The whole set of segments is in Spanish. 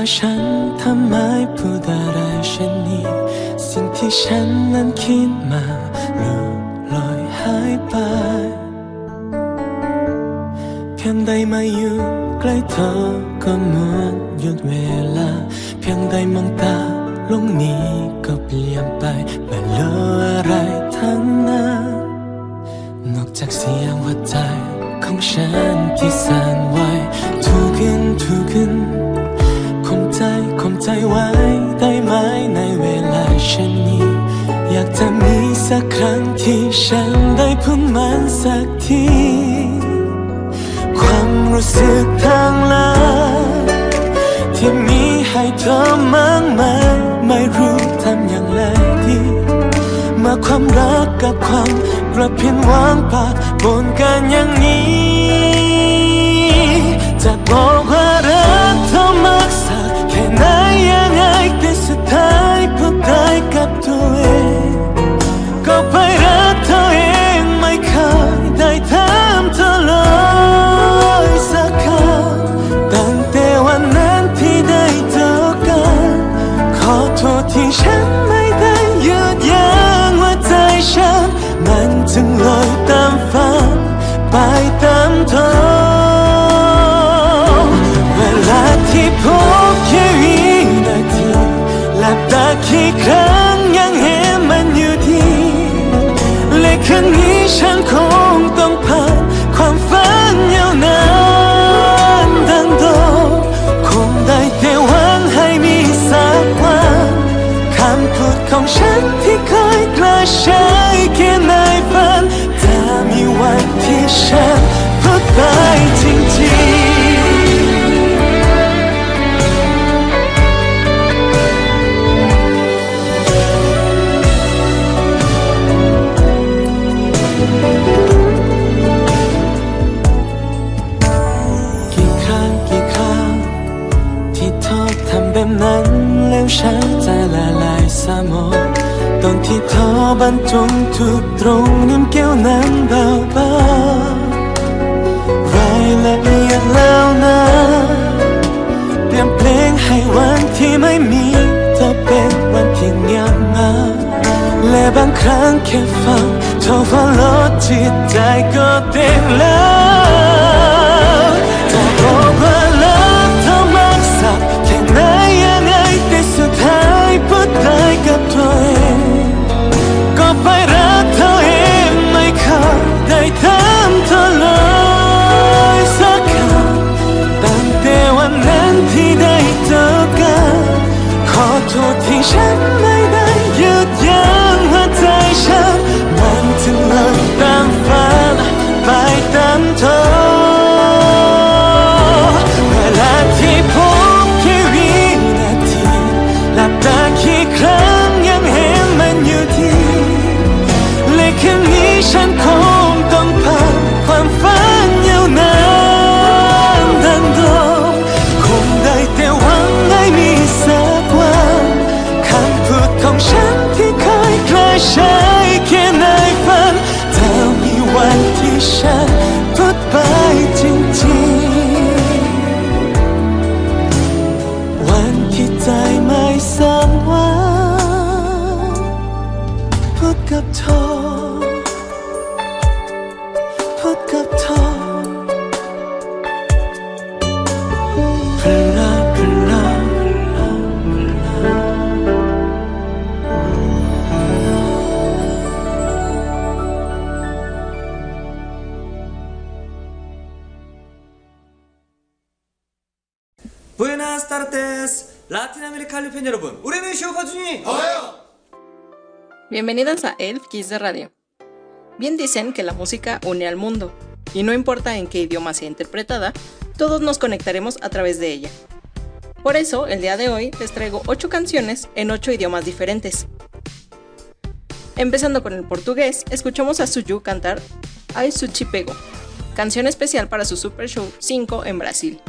าฉันทำไมพูดอะไรเช่นนี้ สิ่งที่ฉันนั้นคิดมาลืมลอยหายไปเพียงใดมาอยู่ใกล้เธอก็เหมือนหยุดเวลา เพียงใดมองตาลงนี้ก็เปลี่ยนไปไม่เหลืออะไรทั้งนั้นนอกจากเสียงหัวใจของฉันที่สั่นไหว รู้สึกทางลาที่มีให้เธอมากมายไม่รู้ทำอย่างไรดีมาความรักกับความกระเพียนวางปากบนกันยัง ของฉันที่เคยกระชายแค่ในฝันแต่มีวันที่ฉัน Bienvenidos a Elf Kiss de Radio. Bien dicen que la música une al mundo, y no importa en qué idioma sea interpretada, todos nos conectaremos a través de ella. Por eso, el día de hoy les traigo 8 canciones en 8 idiomas diferentes. Empezando con el portugués, escuchamos a Suyu cantar Ai Suchipego, canción especial para su Super Show 5 en Brasil.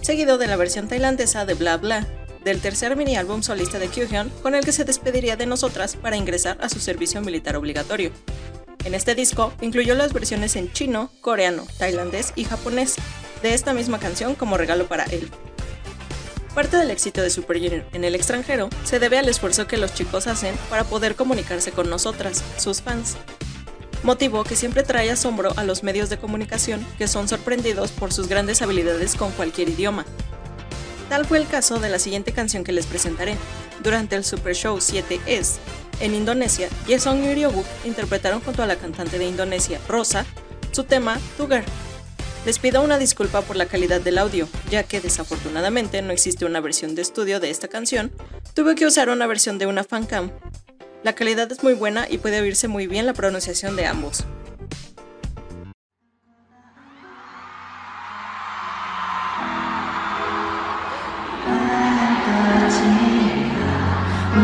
Seguido de la versión tailandesa de Bla Bla, del tercer mini álbum solista de Kyuhyun, con el que se despediría de nosotras para ingresar a su servicio militar obligatorio. En este disco incluyó las versiones en chino, coreano, tailandés y japonés de esta misma canción como regalo para él. Parte del éxito de Super Junior en el extranjero se debe al esfuerzo que los chicos hacen para poder comunicarse con nosotras, sus fans. Motivo que siempre trae asombro a los medios de comunicación que son sorprendidos por sus grandes habilidades con cualquier idioma, Tal fue el caso de la siguiente canción que les presentaré. Durante el Super Show 7S, en Indonesia, Yesong y Ryobuk interpretaron junto a la cantante de Indonesia, Rosa, su tema Tugar, les pido una disculpa por la calidad del audio, ya que desafortunadamente no existe una versión de estudio de esta canción, tuve que usar una versión de una fancam. La calidad es muy buena y puede oírse muy bien la pronunciación de ambos.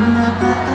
Mengapa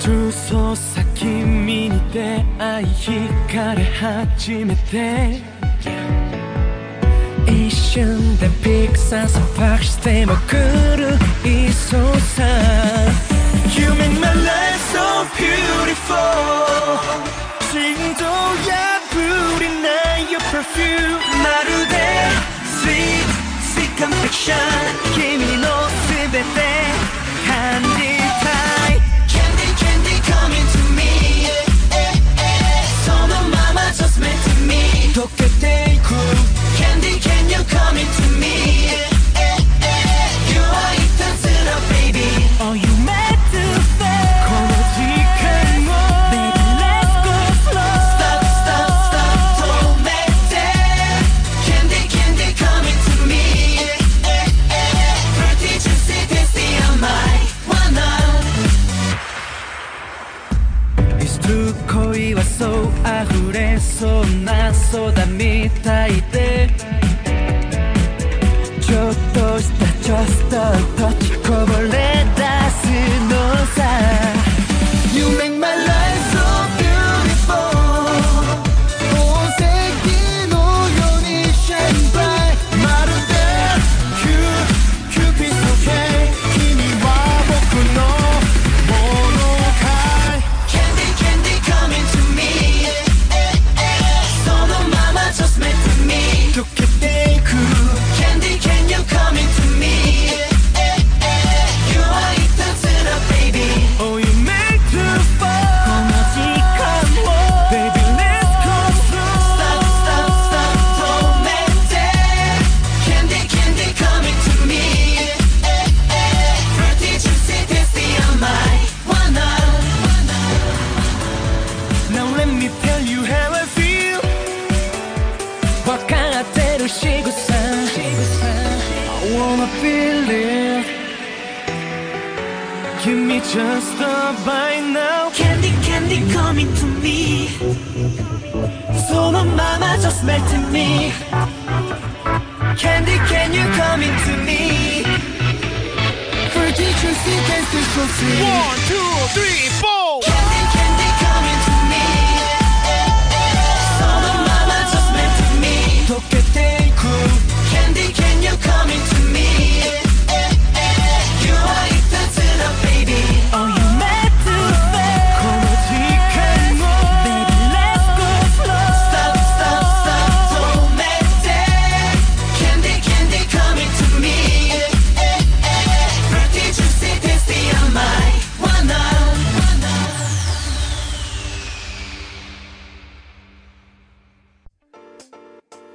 True そうさ君に出会い惹かれ始めて一瞬でピクサス探しても来るいそうさ You make my life so beautiful 心臓破りない Your perfume まるで Sweet Sweet confection 君のすべて感じ 어떻게 Candy can you come into me? そんな空みたい just by now. Candy, candy coming to me. So my mama just melting me. Candy, can you come into me? Pretty juicy, tasty, so sweet. One, two, three, four.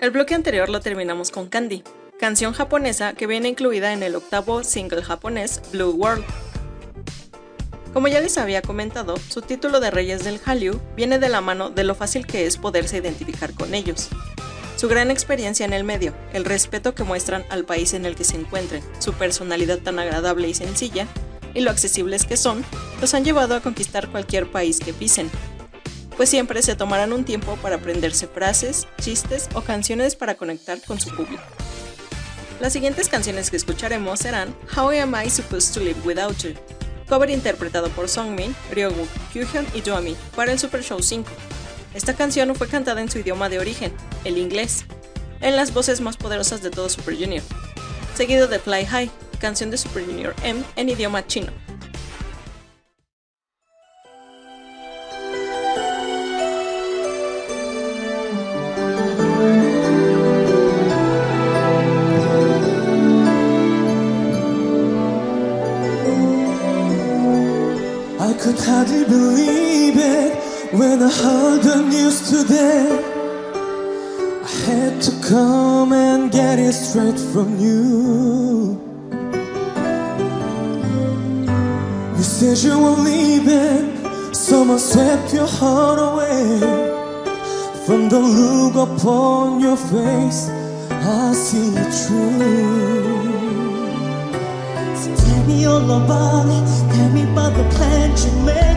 El bloque anterior lo terminamos con Candy, canción japonesa que viene incluida en el octavo single japonés Blue World. Como ya les había comentado, su título de Reyes del Hallyu viene de la mano de lo fácil que es poderse identificar con ellos. Su gran experiencia en el medio, el respeto que muestran al país en el que se encuentren, su personalidad tan agradable y sencilla, y lo accesibles que son, los han llevado a conquistar cualquier país que pisen, pues siempre se tomarán un tiempo para aprenderse frases, chistes o canciones para conectar con su público. Las siguientes canciones que escucharemos serán How Am I Supposed to Live Without You, cover interpretado por Songmin, Ryogu, Kyuhyun y Yoami para el Super Show 5. Esta canción fue cantada en su idioma de origen, el inglés, en las voces más poderosas de todo Super Junior, seguido de Fly High, canción de Super Junior M en idioma chino. Straight from you. You said you were leaving, someone swept your heart away. From the look upon your face, I see the truth. So tell me all about it. Tell me about the plans you're making.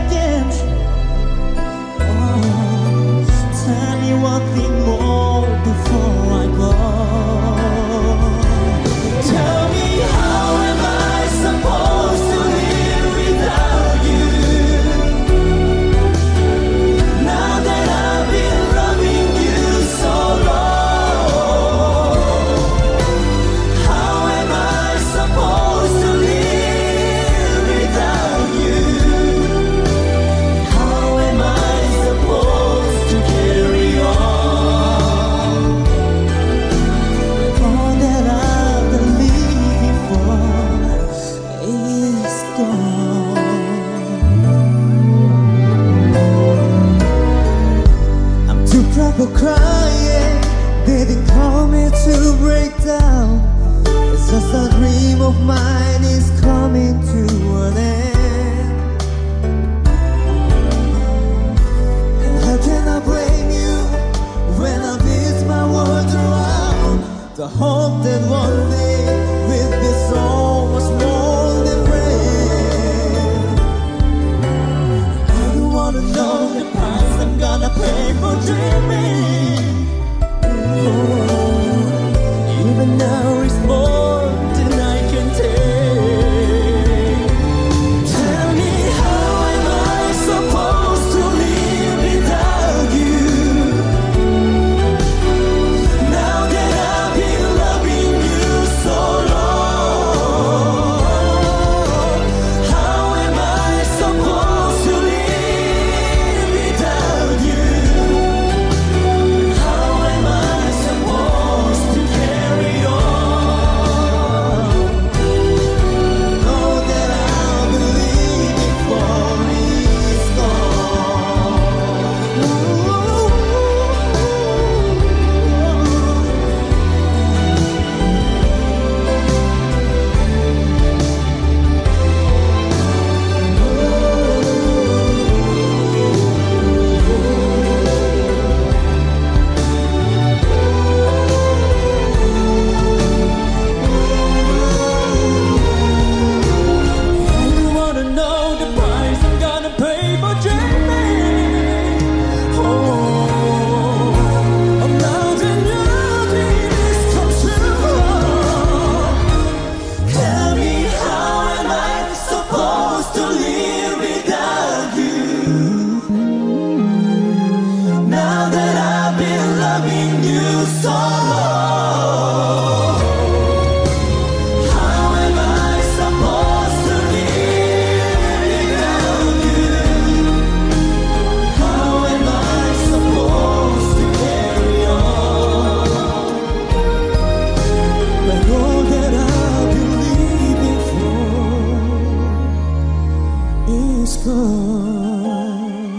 Please gone.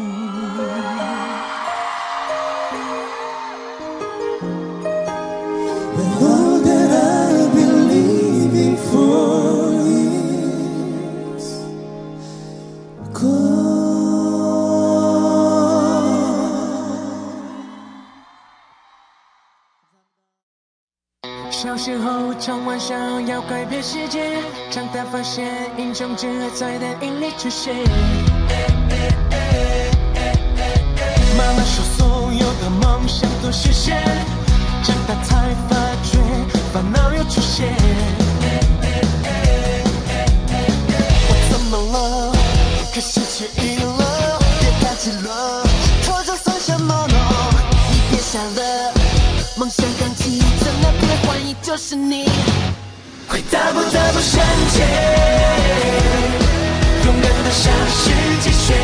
时候常玩想要改变世界，长大发现英雄只会在电影里出现。妈妈说所有的梦想都实现，长大才发觉烦恼又出现。我怎么了？可失去意了，别担心了，就是你。会大步大步向前，勇敢的向世界宣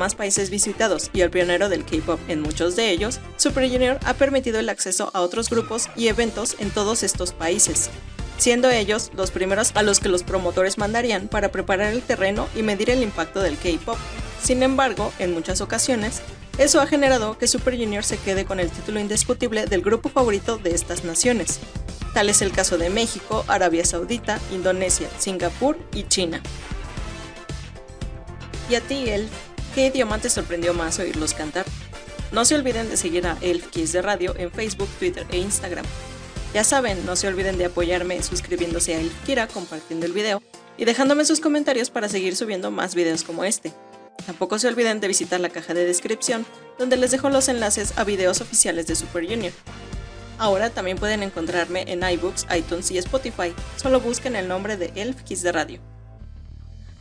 más países visitados y el pionero del K-pop en muchos de ellos, Super Junior ha permitido el acceso a otros grupos y eventos en todos estos países, siendo ellos los primeros a los que los promotores mandarían para preparar el terreno y medir el impacto del K-pop. Sin embargo, en muchas ocasiones, eso ha generado que Super Junior se quede con el título indiscutible del grupo favorito de estas naciones. Tal es el caso de México, Arabia Saudita, Indonesia, Singapur y China. Y a ti, Elf, ¿qué idioma te sorprendió más oírlos cantar? No se olviden de seguir a Elf Kiss de Radio en Facebook, Twitter e Instagram. Ya saben, no se olviden de apoyarme suscribiéndose a Elf Kira, compartiendo el video y dejándome sus comentarios para seguir subiendo más videos como este. Tampoco se olviden de visitar la caja de descripción, donde les dejo los enlaces a videos oficiales de Super Junior. Ahora también pueden encontrarme en iBooks, iTunes y Spotify, solo busquen el nombre de Elf Kiss de Radio.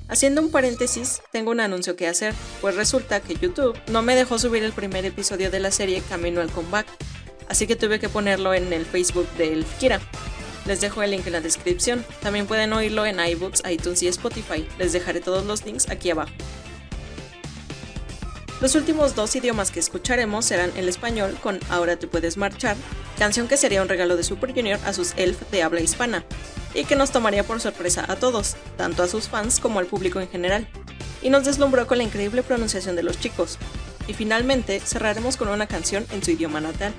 Haciendo un paréntesis, tengo un anuncio que hacer, pues resulta que YouTube no me dejó subir el primer episodio de la serie Camino al Comeback, así que tuve que ponerlo en el Facebook de Elfkira. Les dejo el link en la descripción. También pueden oírlo en iBooks, iTunes y Spotify. Les dejaré todos los links aquí abajo. Los últimos dos idiomas que escucharemos serán el español con Ahora te puedes marchar, canción que sería un regalo de Super Junior a sus elf de habla hispana, y que nos tomaría por sorpresa a todos, tanto a sus fans como al público en general. Y nos deslumbró con la increíble pronunciación de los chicos. Y finalmente cerraremos con una canción en su idioma natal,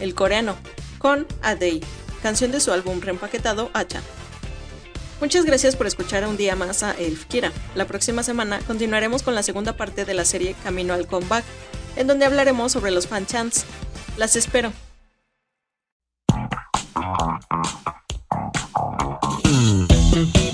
el coreano, con A Day, canción de su álbum reempaquetado Hacha. Muchas gracias por escuchar un día más a Elf Kira. La próxima semana continuaremos con la segunda parte de la serie Camino al Comeback, en donde hablaremos sobre los fan chants. Las espero. Mm-hmm.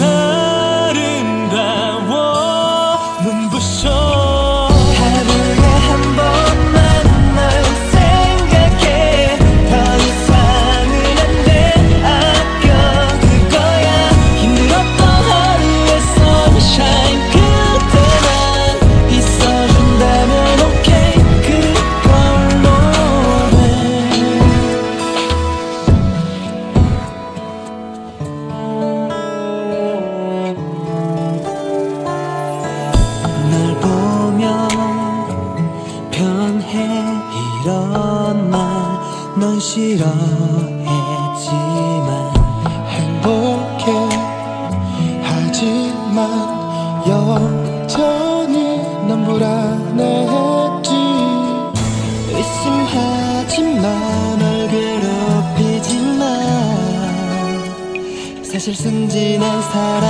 enough. 사랑